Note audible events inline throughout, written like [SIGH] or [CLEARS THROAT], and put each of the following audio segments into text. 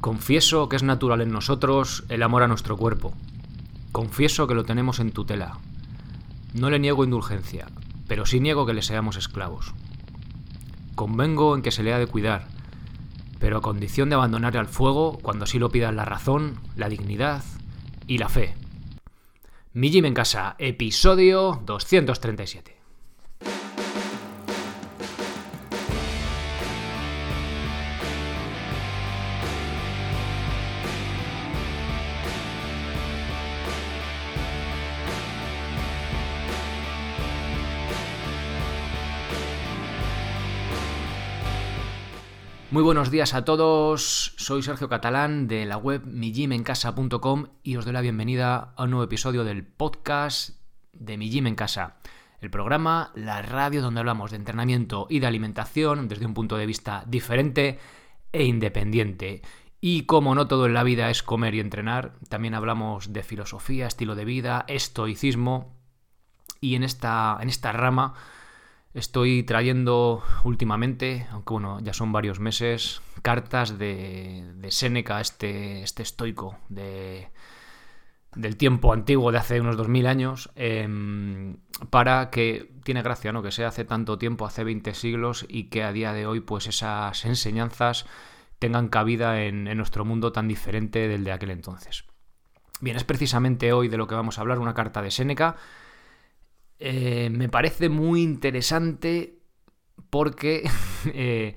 Confieso que es natural en nosotros el amor a nuestro cuerpo. Confieso que lo tenemos en tutela. No le niego indulgencia, pero sí niego que le seamos esclavos. Convengo en que se le ha de cuidar, pero a condición de abandonar al fuego cuando así lo pidan la razón, la dignidad y la fe. Mi Gym en casa, episodio 237. Muy buenos días a todos, soy Sergio Catalán de la web mijimencasa.com y os doy la bienvenida a un nuevo episodio del podcast de Mi Gym en Casa, el programa, la radio donde hablamos de entrenamiento y de alimentación desde un punto de vista diferente e independiente. Y como no todo en la vida es comer y entrenar, también hablamos de filosofía, estilo de vida, estoicismo y en esta, en esta rama Estoy trayendo últimamente, aunque bueno, ya son varios meses, cartas de, de Séneca, este, este estoico de, del tiempo antiguo de hace unos 2000 años, em, para que tiene gracia, ¿no? Que sea hace tanto tiempo, hace 20 siglos, y que a día de hoy, pues esas enseñanzas tengan cabida en, en nuestro mundo tan diferente del de aquel entonces. Bien, es precisamente hoy de lo que vamos a hablar, una carta de Séneca eh, me parece muy interesante porque [LAUGHS] eh,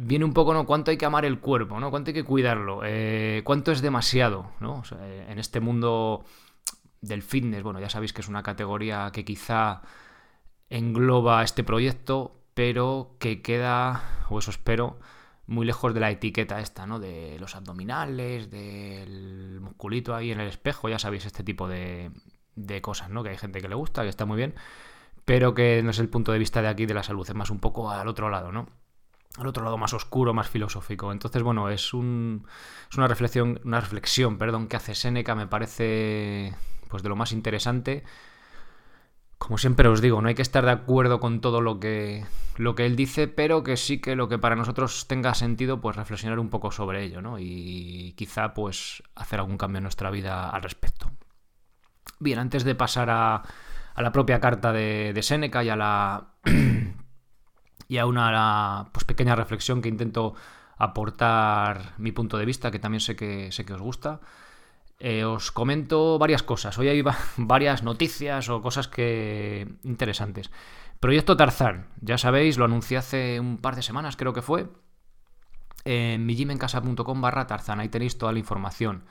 viene un poco, ¿no? Cuánto hay que amar el cuerpo, ¿no? Cuánto hay que cuidarlo, eh, cuánto es demasiado, ¿no? en este mundo del fitness, bueno, ya sabéis que es una categoría que quizá engloba este proyecto, pero que queda, o eso espero, muy lejos de la etiqueta esta, ¿no? De los abdominales, del musculito ahí en el espejo, ya sabéis, este tipo de, de cosas, ¿no? Que hay gente que le gusta, que está muy bien, pero que no es el punto de vista de aquí de la salud, es más un poco al otro lado, ¿no? Al otro lado más oscuro, más filosófico. Entonces, bueno, es, un, es una reflexión, una reflexión, perdón, que hace Séneca, me parece pues de lo más interesante. Como siempre os digo, no hay que estar de acuerdo con todo lo que, lo que él dice, pero que sí que lo que para nosotros tenga sentido, pues reflexionar un poco sobre ello, ¿no? Y quizá pues hacer algún cambio en nuestra vida al respecto. Bien, antes de pasar a, la propia carta de, de Seneca y a la. [CLEARS THROAT] y a una pues, pequeña reflexión que intento aportar mi punto de vista, que también sé que, sé que os gusta. Eh, os comento varias cosas. Hoy hay [LAUGHS] varias noticias o cosas que interesantes. Proyecto Tarzán, ya sabéis, lo anuncié hace un par de semanas, creo que fue. En mijimencasa.com barra Tarzán, ahí tenéis toda la información.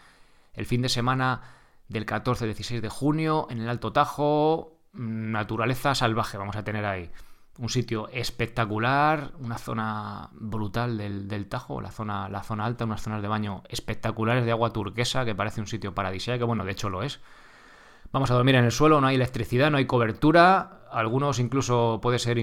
El fin de semana del 14-16 de junio en el Alto Tajo, mm, naturaleza salvaje vamos a tener ahí. Un sitio espectacular, una zona brutal del, Tajo, la zona, la zona alta, unas zonas de baño espectaculares de agua turquesa, que parece un sitio paradisíaco, que bueno, de hecho lo es. Vamos a dormir en el suelo, no hay electricidad, no hay cobertura. Algunos incluso puede ser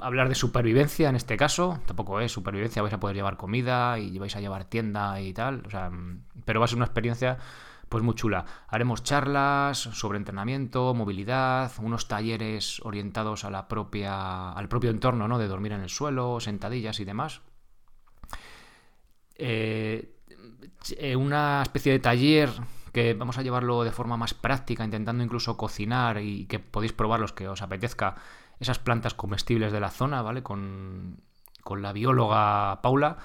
hablar de supervivencia en este caso. Tampoco es supervivencia, vais a poder llevar comida y vais a llevar tienda y tal. O sea, mm, pero va a ser una experiencia pues muy chula. Haremos charlas sobre entrenamiento, movilidad, unos talleres orientados a la propia, al propio entorno, ¿no? De dormir en el suelo, sentadillas y demás. Eh, eh, una especie de taller que vamos a llevarlo de forma más práctica, intentando incluso cocinar y que podéis probar los que os apetezca esas plantas comestibles de la zona, ¿vale? Con, con la bióloga Paula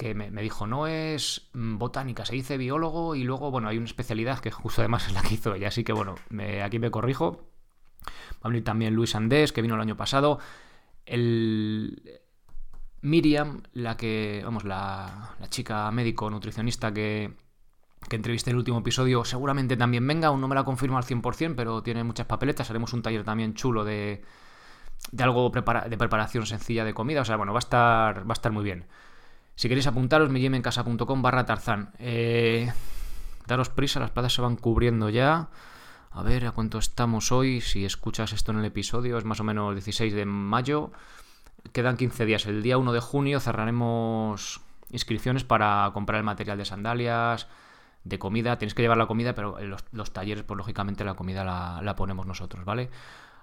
que me, dijo, no es mm, botánica, se dice biólogo y luego, bueno, hay una especialidad que [LAUGHS] justo además es la que hizo ella, así que bueno, aquí me corrijo. Va a venir también Luis Andés, que vino el año pasado. El Miriam, la que, vamos, la, chica médico nutricionista que, que entrevisté en el último episodio, seguramente también venga, aún no me la confirmo al 100%, pero tiene muchas papeletas, haremos un taller también chulo de, de algo de preparación sencilla de comida, o sea, bueno, va a estar, va a estar muy bien. Si queréis apuntaros, casa.com barra Tarzán. Eh, daros prisa, las plazas se van cubriendo ya. A ver a cuánto estamos hoy. Si escuchas esto en el episodio, es más o menos 16 de mayo. Quedan 15 días. El día 1 de junio cerraremos inscripciones para comprar el material de sandalias, de comida. Tienes que llevar la comida, pero los, los talleres, pues lógicamente la comida la ponemos nosotros, ¿vale?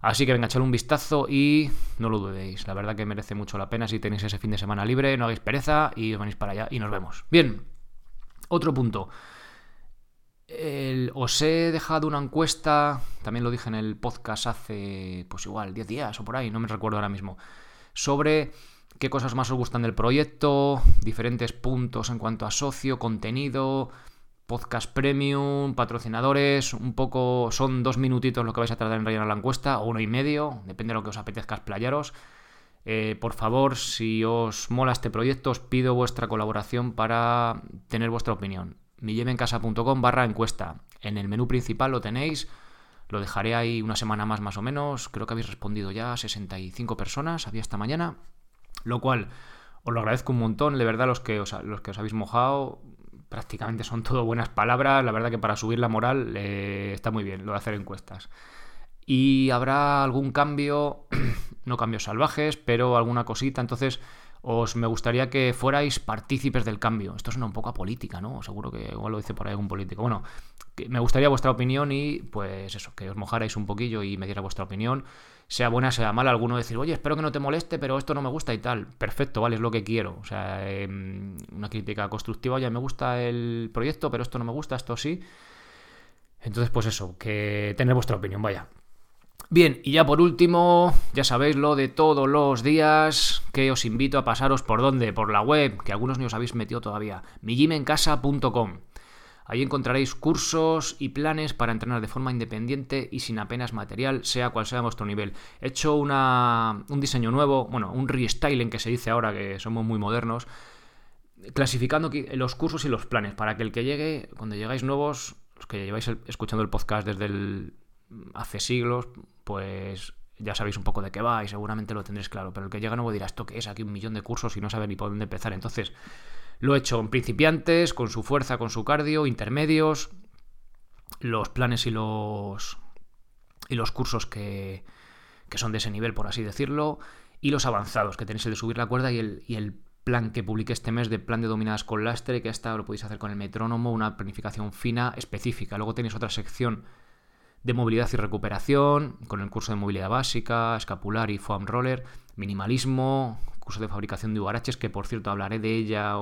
Así que venga, echadle un vistazo y no lo dudéis. La verdad que merece mucho la pena si tenéis ese fin de semana libre, no hagáis pereza y os venís para allá y nos vemos. Bien, otro punto. os he dejado una encuesta, también lo dije en el podcast hace, pues igual, 10 días o por ahí, no me recuerdo ahora mismo, sobre qué cosas más os gustan del proyecto, diferentes puntos en cuanto a socio, contenido, podcast premium, patrocinadores, un poco, son dos minutitos lo que vais a tardar en rellenar la encuesta, o uno y medio, depende de lo que os apetezca explayaros. Eh, por favor, si os mola este proyecto, os pido vuestra colaboración para tener vuestra opinión. millemencasa.com barra encuesta. En el menú principal lo tenéis. Lo dejaré ahí una semana más más o menos. Creo que habéis respondido ya 65 personas, había esta mañana. Lo cual os lo agradezco un montón. De verdad, los que os, los que os habéis mojado, prácticamente son todo buenas palabras. La verdad que para subir la moral eh, está muy bien lo de hacer encuestas. Y habrá algún cambio, [CLEARS THROAT] no cambios salvajes, pero alguna cosita. Entonces, os me gustaría que fuerais partícipes del cambio. Esto suena un poco a política, ¿no? Seguro que igual lo dice por ahí algún político. Bueno, me gustaría vuestra opinión y pues eso, que os mojarais un poquillo y me diera vuestra opinión. Sea buena, sea mala, alguno decir, oye, espero que no te moleste, pero esto no me gusta y tal. Perfecto, vale, es lo que quiero. O sea, em, una crítica constructiva, ya me gusta el proyecto, pero esto no me gusta, esto sí. Entonces, pues eso, que tener vuestra opinión, vaya. Bien, y ya por último, ya sabéis lo de todos los días, que os invito a pasaros por donde, por la web, que algunos ni os habéis metido todavía, mijimencasa.com. Ahí encontraréis cursos y planes para entrenar de forma independiente y sin apenas material, sea cual sea vuestro nivel. He hecho una, un diseño nuevo, bueno, un restyling que se dice ahora que somos muy modernos, clasificando los cursos y los planes, para que el que llegue, cuando llegáis nuevos, los que lleváis escuchando el podcast desde el hace siglos, pues ya sabéis un poco de qué va y seguramente lo tendréis claro. Pero el que llega nuevo dirá, ¿esto qué es? Aquí un millón de cursos y no sabe ni por dónde empezar. Entonces, lo he hecho en principiantes, con su fuerza, con su cardio, intermedios, los planes y los, y los cursos que, que son de ese nivel, por así decirlo, y los avanzados, que tenéis el de subir la cuerda y el, y el plan que publiqué este mes de plan de dominadas con lastre, que hasta lo podéis hacer con el metrónomo, una planificación fina específica. Luego tenéis otra sección de movilidad y recuperación, con el curso de movilidad básica, escapular y foam roller, minimalismo, curso de fabricación de huaraches, que por cierto hablaré de ella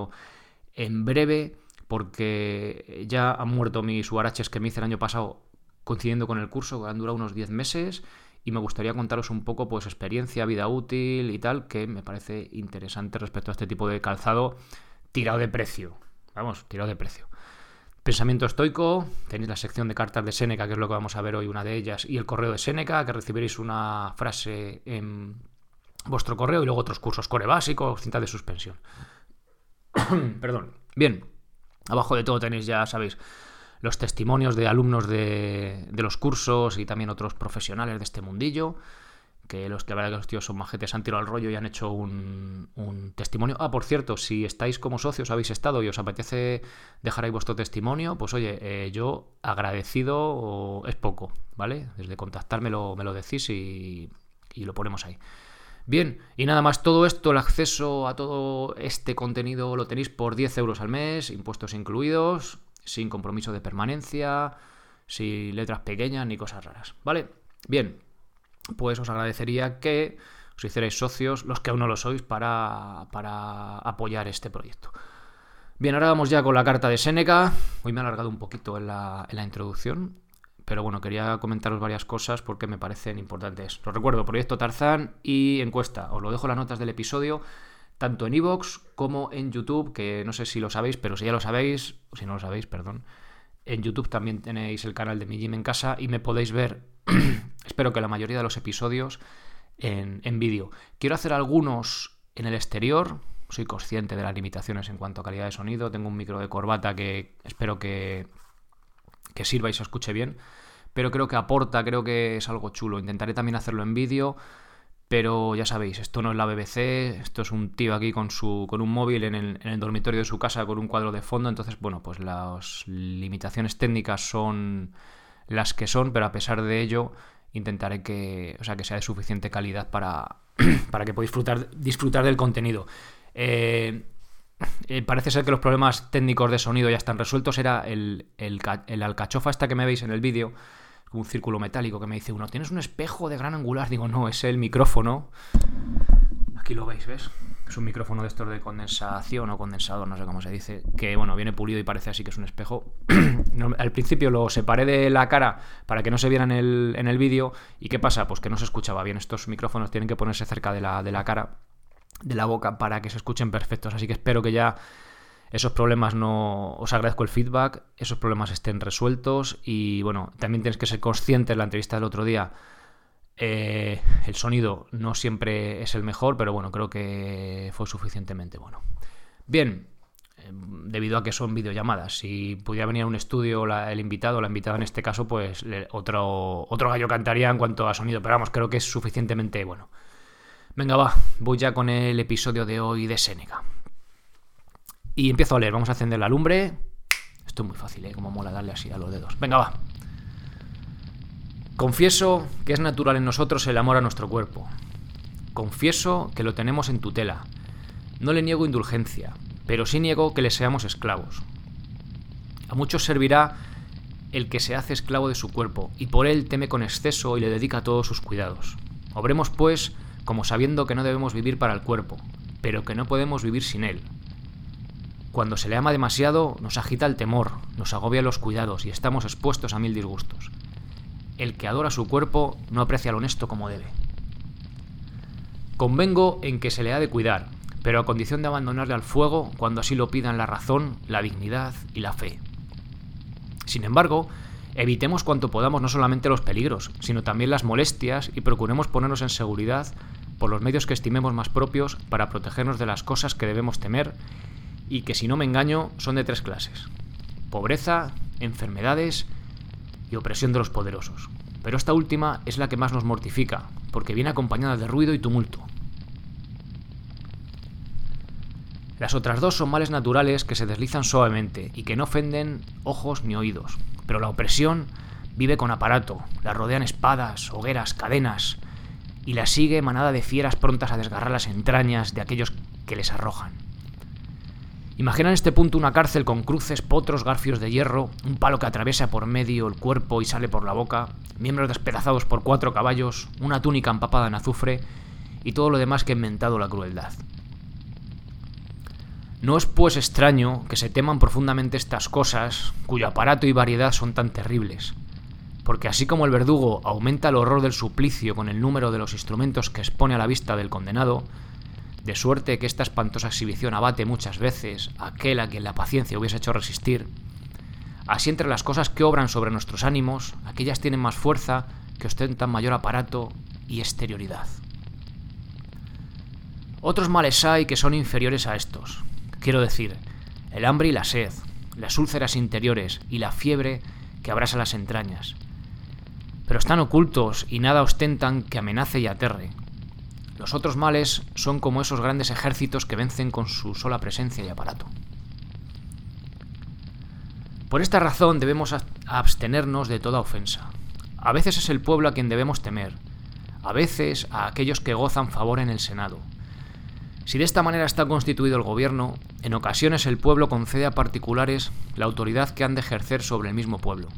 en breve, porque ya han muerto mis huaraches que me hice el año pasado coincidiendo con el curso, que han durado unos 10 meses, y me gustaría contaros un poco pues experiencia, vida útil y tal, que me parece interesante respecto a este tipo de calzado tirado de precio. Vamos, tirado de precio. Pensamiento estoico, tenéis la sección de cartas de Séneca, que es lo que vamos a ver hoy, una de ellas, y el correo de Séneca, que recibiréis una frase en vuestro correo, y luego otros cursos, core básico, cinta de suspensión. [COUGHS] Perdón. Bien, abajo de todo tenéis, ya sabéis, los testimonios de alumnos de, de los cursos y también otros profesionales de este mundillo que los que la verdad que los tíos son majetes, han tirado el rollo y han hecho un, testimonio. Ah, por cierto, si estáis como socios, habéis estado y os apetece dejar ahí vuestro testimonio, pues oye, eh, yo agradecido es poco, ¿vale? Desde contactarme me lo decís y, y lo ponemos ahí. Bien, y nada más, todo esto, el acceso a todo este contenido lo tenéis por 10 euros al mes, impuestos incluidos, sin compromiso de permanencia, sin letras pequeñas ni cosas raras, ¿vale? Bien, pues os agradecería que os hicierais socios, los que aún no lo sois, para, para apoyar este proyecto. Bien, ahora vamos ya con la carta de Seneca. Hoy me he alargado un poquito en la, en la introducción, pero bueno, quería comentaros varias cosas porque me parecen importantes. Os recuerdo, proyecto Tarzán y encuesta. Os lo dejo en las notas del episodio, tanto en iVoox como en YouTube, que no sé si lo sabéis, pero si ya lo sabéis, o si no lo sabéis, perdón. En YouTube también tenéis el canal de Mi Gym en Casa y me podéis ver [CLEARS THROAT] espero que la mayoría de los episodios en, vídeo. Quiero hacer algunos en el exterior, soy consciente de las limitaciones en cuanto a calidad de sonido, tengo un micro de corbata que espero que, que sirva y se escuche bien, pero creo que aporta, creo que es algo chulo. Intentaré también hacerlo en vídeo. Pero ya sabéis, esto no es la BBC, esto es un tío aquí con su con un móvil en el, en el, dormitorio de su casa con un cuadro de fondo. Entonces, bueno, pues las limitaciones técnicas son las que son, pero a pesar de ello, intentaré que, o sea, que sea de suficiente calidad para, [CLEARS THROAT] para que podáis disfrutar, disfrutar del contenido. Eh, eh, parece ser que los problemas técnicos de sonido ya están resueltos. Era el, el, el alcachofa esta que me veis en el vídeo, un círculo metálico que me dice uno, ¿tienes un espejo de gran angular? Digo, no, es el micrófono. Aquí lo veis, ¿ves? Es un micrófono de estos de condensación o condensador, no sé cómo se dice, que bueno, viene pulido y parece así que es un espejo. [CLEARS THROAT] Al principio lo separé de la cara para que no se viera en el, en el vídeo. ¿Y qué pasa? Pues que no se escuchaba bien. Estos micrófonos tienen que ponerse cerca de la, de la cara, de la boca, para que se escuchen perfectos. Así que espero que ya esos problemas no. Os agradezco el feedback, esos problemas estén resueltos. Y bueno, también tienes que ser consciente en la entrevista del otro día eh, el sonido no siempre es el mejor, pero bueno, creo que fue suficientemente bueno. Bien, em, debido a que son videollamadas, si pudiera venir a un estudio el invitado la invitada en este caso, pues otro, otro gallo cantaría en cuanto a sonido, pero vamos, creo que es suficientemente bueno. Venga, va, voy ya con el episodio de hoy de Seneca. Y empiezo a leer, vamos a encender la lumbre. Esto es muy fácil, ¿eh? Como mola darle así a los dedos. Venga, va. Confieso que es natural en nosotros el amor a nuestro cuerpo. Confieso que lo tenemos en tutela. No le niego indulgencia, pero sí niego que le seamos esclavos. A muchos servirá el que se hace esclavo de su cuerpo, y por él teme con exceso y le dedica todos sus cuidados. Obremos, pues, como sabiendo que no debemos vivir para el cuerpo, pero que no podemos vivir sin él. Cuando se le ama demasiado, nos agita el temor, nos agobia los cuidados y estamos expuestos a mil disgustos el que adora su cuerpo no aprecia lo honesto como debe. Convengo en que se le ha de cuidar, pero a condición de abandonarle al fuego cuando así lo pidan la razón, la dignidad y la fe. Sin embargo, evitemos cuanto podamos no solamente los peligros, sino también las molestias y procuremos ponernos en seguridad por los medios que estimemos más propios para protegernos de las cosas que debemos temer y que si no me engaño son de tres clases. Pobreza, enfermedades y opresión de los poderosos. Pero esta última es la que más nos mortifica, porque viene acompañada de ruido y tumulto. Las otras dos son males naturales que se deslizan suavemente y que no ofenden ojos ni oídos. Pero la opresión vive con aparato, la rodean espadas, hogueras, cadenas, y la sigue manada de fieras prontas a desgarrar las entrañas de aquellos que les arrojan. Imagina en este punto una cárcel con cruces, potros, garfios de hierro, un palo que atraviesa por medio el cuerpo y sale por la boca, miembros despedazados por cuatro caballos, una túnica empapada en azufre y todo lo demás que ha inventado la crueldad. No es pues extraño que se teman profundamente estas cosas, cuyo aparato y variedad son tan terribles, porque así como el verdugo aumenta el horror del suplicio con el número de los instrumentos que expone a la vista del condenado, de suerte que esta espantosa exhibición abate muchas veces a aquel a quien la paciencia hubiese hecho resistir. Así entre las cosas que obran sobre nuestros ánimos, aquellas tienen más fuerza que ostentan mayor aparato y exterioridad. Otros males hay que son inferiores a estos. Quiero decir, el hambre y la sed, las úlceras interiores y la fiebre que abrasa las entrañas. Pero están ocultos y nada ostentan que amenace y aterre, los otros males son como esos grandes ejércitos que vencen con su sola presencia y aparato. Por esta razón debemos abstenernos de toda ofensa. A veces es el pueblo a quien debemos temer, a veces a aquellos que gozan favor en el Senado. Si de esta manera está constituido el gobierno, en ocasiones el pueblo concede a particulares la autoridad que han de ejercer sobre el mismo pueblo.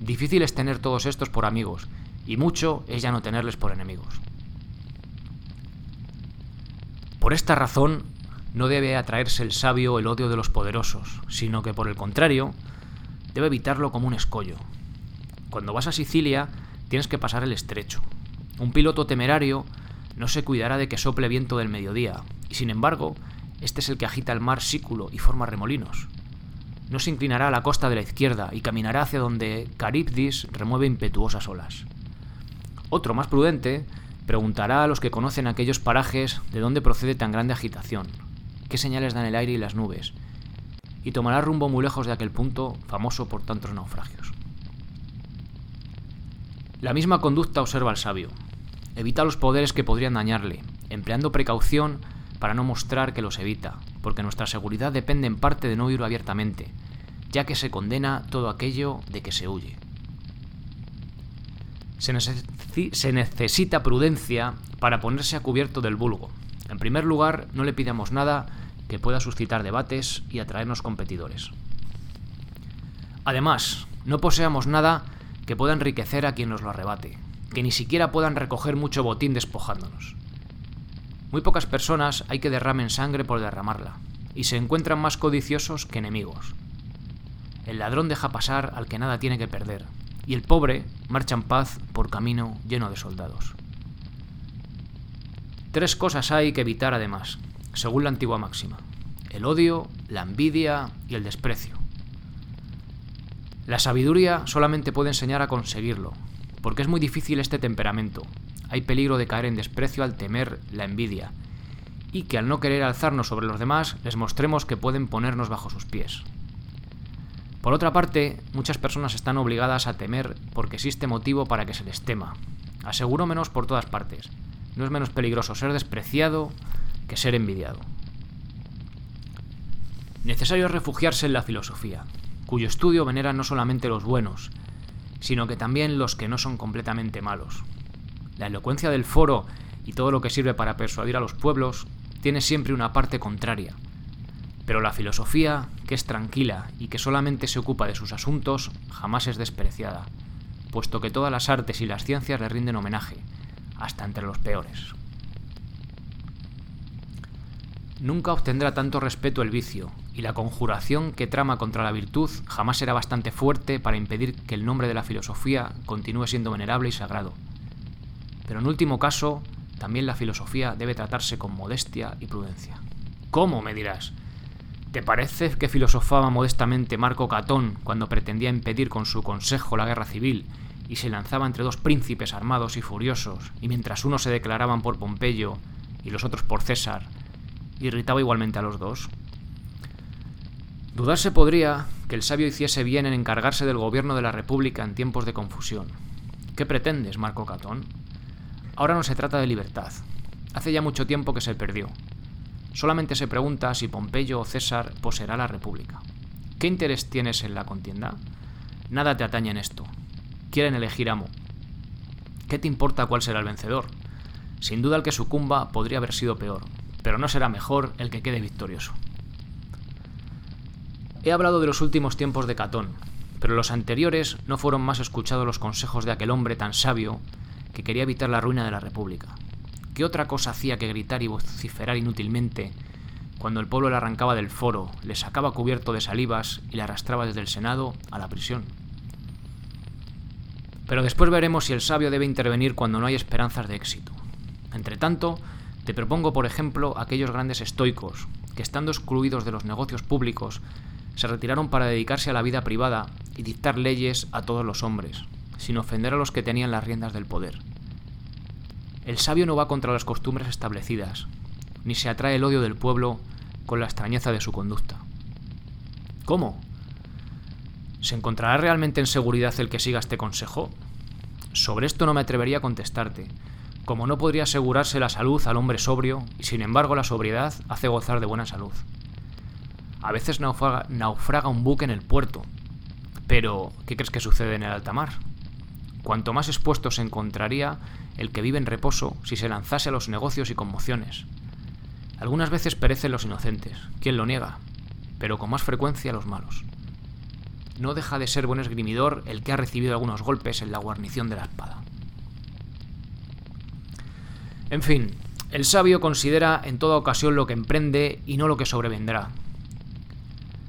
Difícil es tener todos estos por amigos, y mucho es ya no tenerles por enemigos. Por esta razón, no debe atraerse el sabio el odio de los poderosos, sino que por el contrario, debe evitarlo como un escollo. Cuando vas a Sicilia, tienes que pasar el estrecho. Un piloto temerario no se cuidará de que sople viento del mediodía, y sin embargo, este es el que agita el mar sículo y forma remolinos. No se inclinará a la costa de la izquierda y caminará hacia donde Caribdis remueve impetuosas olas. Otro más prudente Preguntará a los que conocen aquellos parajes de dónde procede tan grande agitación, qué señales dan el aire y las nubes, y tomará rumbo muy lejos de aquel punto famoso por tantos naufragios. La misma conducta observa el sabio. Evita los poderes que podrían dañarle, empleando precaución para no mostrar que los evita, porque nuestra seguridad depende en parte de no huir abiertamente, ya que se condena todo aquello de que se huye. Se, necesita prudencia para ponerse a cubierto del vulgo. En primer lugar, no le pidamos nada que pueda suscitar debates y atraernos competidores. Además, no poseamos nada que pueda enriquecer a quien nos lo arrebate, que ni siquiera puedan recoger mucho botín despojándonos. Muy pocas personas hay que derramen sangre por derramarla, y se encuentran más codiciosos que enemigos. El ladrón deja pasar al que nada tiene que perder, y el pobre marcha en paz por camino lleno de soldados. Tres cosas hay que evitar además, según la antigua máxima. El odio, la envidia y el desprecio. La sabiduría solamente puede enseñar a conseguirlo, porque es muy difícil este temperamento. Hay peligro de caer en desprecio al temer la envidia, y que al no querer alzarnos sobre los demás les mostremos que pueden ponernos bajo sus pies. Por otra parte, muchas personas están obligadas a temer porque existe motivo para que se les tema. Aseguro menos por todas partes. No es menos peligroso ser despreciado que ser envidiado. Necesario es refugiarse en la filosofía, cuyo estudio venera no solamente los buenos, sino que también los que no son completamente malos. La elocuencia del foro y todo lo que sirve para persuadir a los pueblos tiene siempre una parte contraria. Pero la filosofía, que es tranquila y que solamente se ocupa de sus asuntos, jamás es despreciada, puesto que todas las artes y las ciencias le rinden homenaje, hasta entre los peores. Nunca obtendrá tanto respeto el vicio, y la conjuración que trama contra la virtud jamás será bastante fuerte para impedir que el nombre de la filosofía continúe siendo venerable y sagrado. Pero en último caso, también la filosofía debe tratarse con modestia y prudencia. ¿Cómo? me dirás. ¿Te parece que filosofaba modestamente Marco Catón cuando pretendía impedir con su consejo la guerra civil y se lanzaba entre dos príncipes armados y furiosos, y mientras unos se declaraban por Pompeyo y los otros por César, irritaba igualmente a los dos? Dudarse podría que el sabio hiciese bien en encargarse del gobierno de la República en tiempos de confusión. ¿Qué pretendes, Marco Catón? Ahora no se trata de libertad. Hace ya mucho tiempo que se perdió. Solamente se pregunta si Pompeyo o César poseerá la República. ¿Qué interés tienes en la contienda? Nada te atañe en esto. Quieren elegir amo. ¿Qué te importa cuál será el vencedor? Sin duda el que sucumba podría haber sido peor, pero no será mejor el que quede victorioso. He hablado de los últimos tiempos de Catón, pero los anteriores no fueron más escuchados los consejos de aquel hombre tan sabio que quería evitar la ruina de la República. ¿Qué otra cosa hacía que gritar y vociferar inútilmente cuando el pueblo le arrancaba del foro, le sacaba cubierto de salivas y le arrastraba desde el Senado a la prisión? Pero después veremos si el sabio debe intervenir cuando no hay esperanzas de éxito. Entre tanto, te propongo, por ejemplo, aquellos grandes estoicos que, estando excluidos de los negocios públicos, se retiraron para dedicarse a la vida privada y dictar leyes a todos los hombres, sin ofender a los que tenían las riendas del poder. El sabio no va contra las costumbres establecidas, ni se atrae el odio del pueblo con la extrañeza de su conducta. ¿Cómo? ¿Se encontrará realmente en seguridad el que siga este consejo? Sobre esto no me atrevería a contestarte, como no podría asegurarse la salud al hombre sobrio, y sin embargo la sobriedad hace gozar de buena salud. A veces naufraga, naufraga un buque en el puerto, pero ¿qué crees que sucede en el alta mar? Cuanto más expuesto se encontraría el que vive en reposo si se lanzase a los negocios y conmociones. Algunas veces perecen los inocentes, ¿quién lo niega? Pero con más frecuencia los malos. No deja de ser buen esgrimidor el que ha recibido algunos golpes en la guarnición de la espada. En fin, el sabio considera en toda ocasión lo que emprende y no lo que sobrevendrá.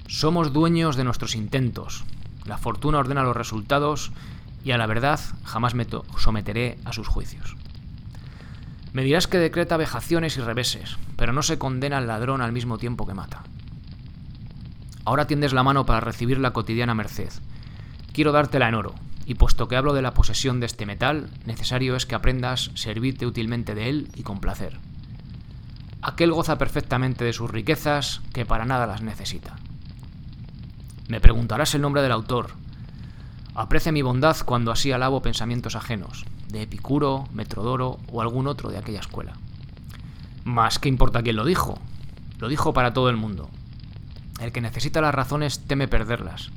Somos dueños de nuestros intentos. La fortuna ordena los resultados y a la verdad jamás me someteré a sus juicios. Me dirás que decreta vejaciones y reveses, pero no se condena al ladrón al mismo tiempo que mata. Ahora tiendes la mano para recibir la cotidiana merced. Quiero dártela en oro, y puesto que hablo de la posesión de este metal, necesario es que aprendas servirte útilmente de él y con placer. Aquel goza perfectamente de sus riquezas que para nada las necesita. Me preguntarás el nombre del autor, Aprecia mi bondad cuando así alabo pensamientos ajenos, de Epicuro, Metrodoro o algún otro de aquella escuela. Mas, ¿qué importa quién lo dijo? Lo dijo para todo el mundo. El que necesita las razones teme perderlas.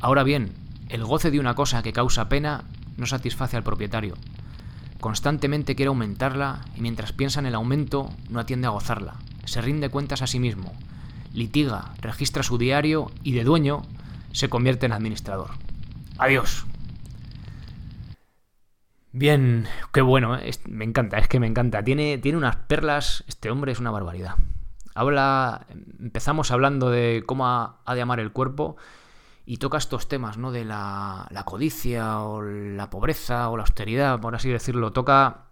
Ahora bien, el goce de una cosa que causa pena no satisface al propietario. Constantemente quiere aumentarla y mientras piensa en el aumento no atiende a gozarla. Se rinde cuentas a sí mismo, litiga, registra su diario y de dueño se convierte en administrador. Adiós. Bien, qué bueno, ¿eh? me encanta, es que me encanta. Tiene, tiene unas perlas, este hombre es una barbaridad. Habla, empezamos hablando de cómo ha, de amar el cuerpo y toca estos temas, ¿no? De la, codicia o la pobreza o la austeridad, por así decirlo. Toca,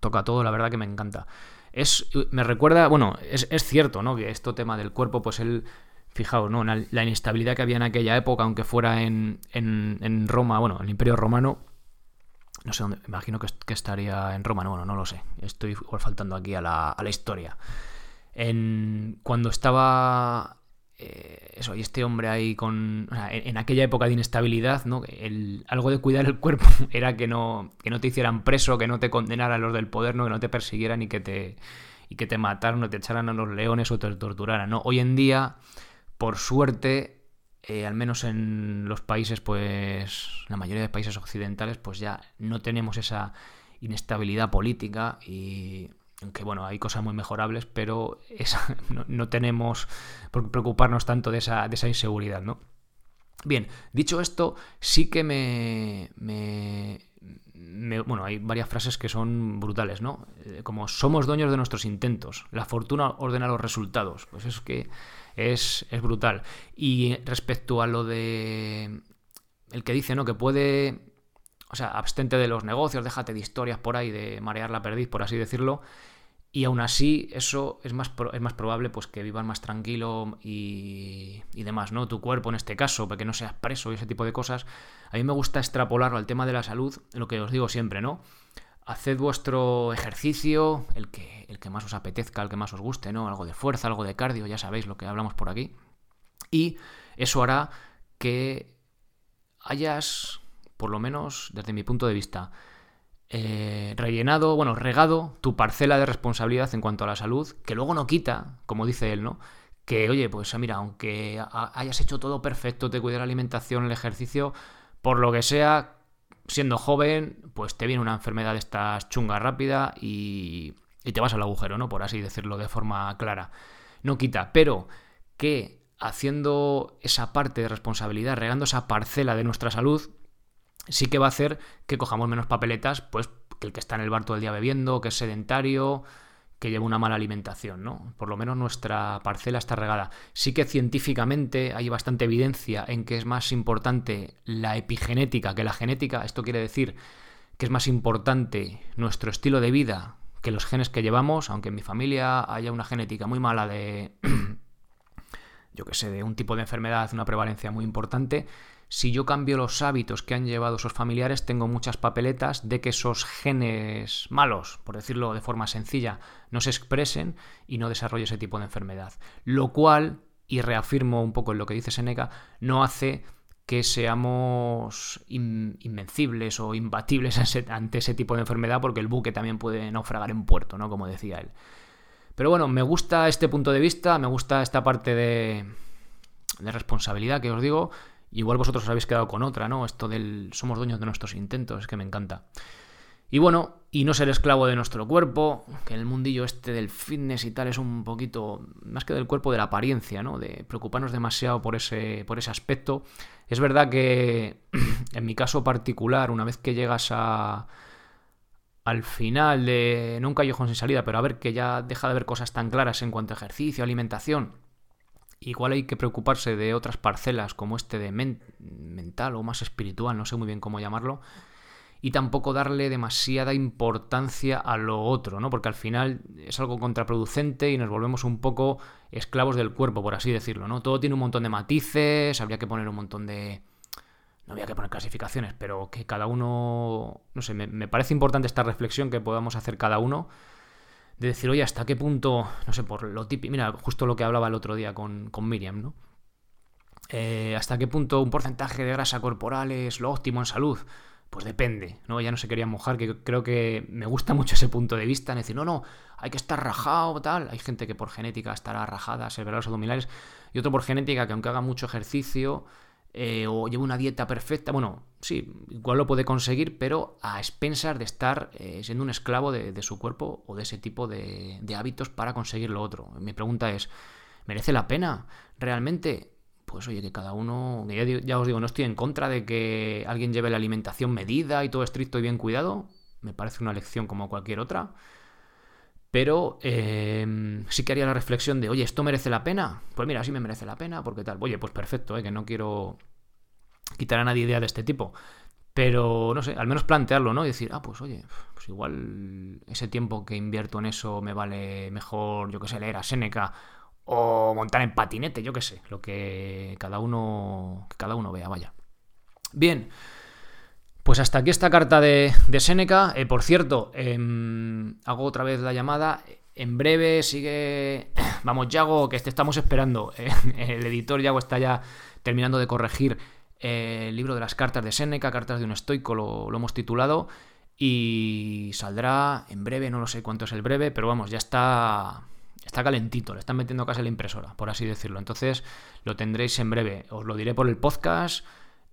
toca todo, la verdad que me encanta. Es, me recuerda, bueno, es, cierto, ¿no? Que esto tema del cuerpo, pues él, fijaos, ¿no? La inestabilidad que había en aquella época, aunque fuera en, Roma, bueno, en el Imperio Romano, no sé dónde, imagino que, estaría en Roma, no, bueno, no lo sé. Estoy faltando aquí a la, historia. Cuando estaba eh, eso, y este hombre ahí con. en, aquella época de inestabilidad, ¿no? Algo de cuidar el cuerpo [LAUGHS] era que no, que no te hicieran preso, que no te condenaran los del poder, ¿no? que no te persiguieran y que te, y que te mataran o te echaran a los leones o te torturaran. ¿no? Hoy en día, por suerte, eh, al menos en los países, pues la mayoría de países occidentales, pues ya no tenemos esa inestabilidad política y aunque bueno, hay cosas muy mejorables, pero [LAUGHS] no, tenemos por preocuparnos tanto de esa, inseguridad, ¿no? Bien, dicho esto, sí que me, Bueno, hay varias frases que son brutales, ¿no? Eh, como somos dueños de nuestros intentos, la fortuna ordena los resultados. Pues es que es, brutal. Y respecto a lo de... El que dice, ¿no? Que puede... O sea, abstente de los negocios, déjate de historias por ahí, de marear la perdiz, por así decirlo. Y aún así, eso es más, es más probable pues, que vivan más tranquilo y, y, demás, ¿no? Tu cuerpo en este caso, para que no seas preso y ese tipo de cosas. A mí me gusta extrapolarlo al tema de la salud, lo que os digo siempre, ¿no? Haced vuestro ejercicio, el que, el que más os apetezca, el que más os guste, ¿no? Algo de fuerza, algo de cardio, ya sabéis lo que hablamos por aquí. Y eso hará que hayas, por lo menos desde mi punto de vista, eh, rellenado, bueno, regado tu parcela de responsabilidad en cuanto a la salud, que luego no quita, como dice él, ¿no? Que, oye, pues mira, aunque hayas hecho todo perfecto, te cuide la alimentación, el ejercicio, por lo que sea, siendo joven, pues te viene una enfermedad de estas chunga rápida y, y te vas al agujero, ¿no? Por así decirlo de forma clara. No quita, pero que haciendo esa parte de responsabilidad, regando esa parcela de nuestra salud, sí que va a hacer que cojamos menos papeletas, pues que el que está en el bar todo el día bebiendo, que es sedentario, que lleva una mala alimentación, ¿no? Por lo menos nuestra parcela está regada. Sí que científicamente hay bastante evidencia en que es más importante la epigenética que la genética. Esto quiere decir que es más importante nuestro estilo de vida que los genes que llevamos, aunque en mi familia haya una genética muy mala de, [CLEARS THROAT] yo que sé, de un tipo de enfermedad, una prevalencia muy importante, si yo cambio los hábitos que han llevado esos familiares, tengo muchas papeletas de que esos genes malos, por decirlo de forma sencilla, no se expresen y no desarrolle ese tipo de enfermedad. Lo cual, y reafirmo un poco en lo que dice Seneca, no hace que seamos invencibles o imbatibles [LAUGHS] ante ese tipo de enfermedad porque el buque también puede naufragar en puerto, ¿no? Como decía él. Pero bueno, me gusta este punto de vista, me gusta esta parte de, responsabilidad que os digo Igual vosotros os habéis quedado con otra, ¿no? Esto del somos dueños de nuestros intentos, es que me encanta. Y bueno, y no ser esclavo de nuestro cuerpo, que en el mundillo este del fitness y tal es un poquito más que del cuerpo, de la apariencia, ¿no? De preocuparnos demasiado por ese, por ese aspecto. Es verdad que [CLEARS THROAT] en mi caso particular, una vez que llegas a, al final de, no un callejón sin salida, pero a ver que ya deja de haber cosas tan claras en cuanto a ejercicio, alimentación, Igual hay que preocuparse de otras parcelas como este de mental o más espiritual, no sé muy bien cómo llamarlo, y tampoco darle demasiada importancia a lo otro, ¿no? Porque al final es algo contraproducente y nos volvemos un poco esclavos del cuerpo, por así decirlo, ¿no? Todo tiene un montón de matices, habría que poner un montón de... No había que poner clasificaciones, pero que cada uno... No sé, me, parece importante esta reflexión que podamos hacer cada uno de decir, oye, ¿hasta qué punto, no sé, por lo típico, mira, justo lo que hablaba el otro día con, Miriam, ¿no? Eh, ¿Hasta qué punto un porcentaje de grasa corporal es lo óptimo en salud? Pues depende, ¿no? Ya no se quería mojar, que creo que me gusta mucho ese punto de vista, en decir, no, no, hay que estar rajado, tal. Hay gente que por genética estará rajada, los abdominales, y otro por genética que aunque haga mucho ejercicio, eh, o lleva una dieta perfecta, bueno, sí, igual lo puede conseguir, pero a expensas de estar eh, siendo un esclavo de, su cuerpo o de ese tipo de, hábitos para conseguir lo otro. Mi pregunta es, ¿merece la pena realmente? pues oye, que cada uno, ya, ya, os digo, no estoy en contra de que alguien lleve la alimentación medida y todo estricto y bien cuidado, me parece una lección como cualquier otra, pero eh, sí que haría la reflexión de, oye, ¿esto merece la pena? Pues mira, sí me merece la pena, porque tal, oye, pues perfecto, ¿eh? que no quiero quitar a nadie idea de este tipo. Pero, no sé, al menos plantearlo, ¿no? Y decir, ah, pues oye, pues igual ese tiempo que invierto en eso me vale mejor, yo qué sé, leer a Seneca o montar en patinete, yo qué sé, lo que cada uno, que cada uno vea, vaya. Bien, pues hasta aquí esta carta de, de Seneca. Eh, por cierto, em, hago otra vez la llamada. En breve sigue. [CLEARS THROAT] Vamos, Yago, que te estamos esperando. [LAUGHS] el editor Yago está ya terminando de corregir el libro de las cartas de Séneca, Cartas de un estoico, lo, hemos titulado, y saldrá en breve, no lo sé cuánto es el breve, pero vamos, ya está, está calentito, le están metiendo casi la impresora, por así decirlo. Entonces lo tendréis en breve, os lo diré por el podcast.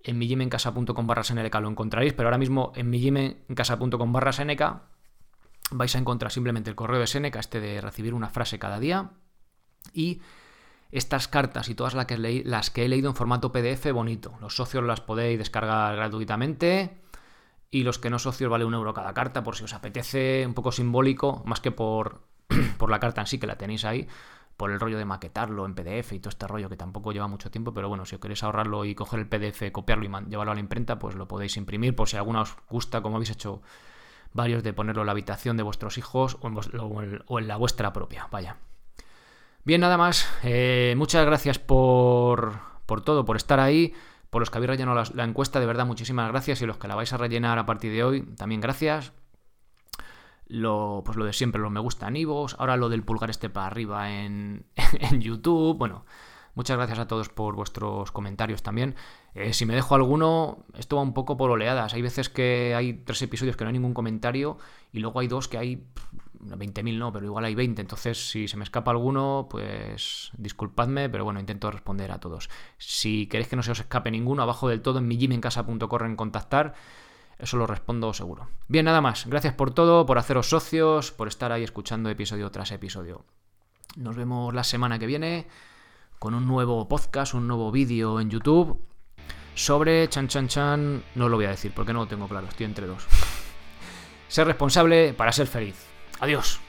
En millimencasa.com barra Seneca lo encontraréis, pero ahora mismo en millimencasa.com barra Seneca vais a encontrar simplemente el correo de Seneca, este de recibir una frase cada día, y estas cartas y todas las que, las que he leído en formato PDF bonito. Los socios las podéis descargar gratuitamente y los que no socios vale un euro cada carta por si os apetece, un poco simbólico, más que por, [CLEARS THROAT] por la carta en sí que la tenéis ahí, por el rollo de maquetarlo en PDF y todo este rollo que tampoco lleva mucho tiempo, pero bueno, si os queréis ahorrarlo y coger el PDF, copiarlo y llevarlo a la imprenta, pues lo podéis imprimir por si alguna os gusta, como habéis hecho varios, de ponerlo en la habitación de vuestros hijos o en la vuestra propia. Vaya. Bien, nada más. Eh, muchas gracias por, por, todo, por estar ahí, por los que habéis rellenado la, encuesta. De verdad, muchísimas gracias. Y los que la vais a rellenar a partir de hoy, también gracias. Lo, pues lo de siempre, los me gusta en Ivos. Ahora lo del pulgar este para arriba en, [LAUGHS] en YouTube. Bueno, Muchas gracias a todos por vuestros comentarios también. Eh, si me dejo alguno, esto va un poco por oleadas. Hay veces que hay tres episodios que no hay ningún comentario y luego hay dos que hay 20.000 no, pero igual hay 20. Entonces, si se me escapa alguno, pues disculpadme, pero bueno, intento responder a todos. Si queréis que no se os escape ninguno, abajo del todo en mi en contactar. Eso lo respondo seguro. Bien, nada más. Gracias por todo, por haceros socios, por estar ahí escuchando episodio tras episodio. Nos vemos la semana que viene con un nuevo podcast, un nuevo vídeo en YouTube sobre Chan Chan Chan. No lo voy a decir porque no lo tengo claro, estoy entre dos. [LAUGHS] ser responsable para ser feliz. Adiós.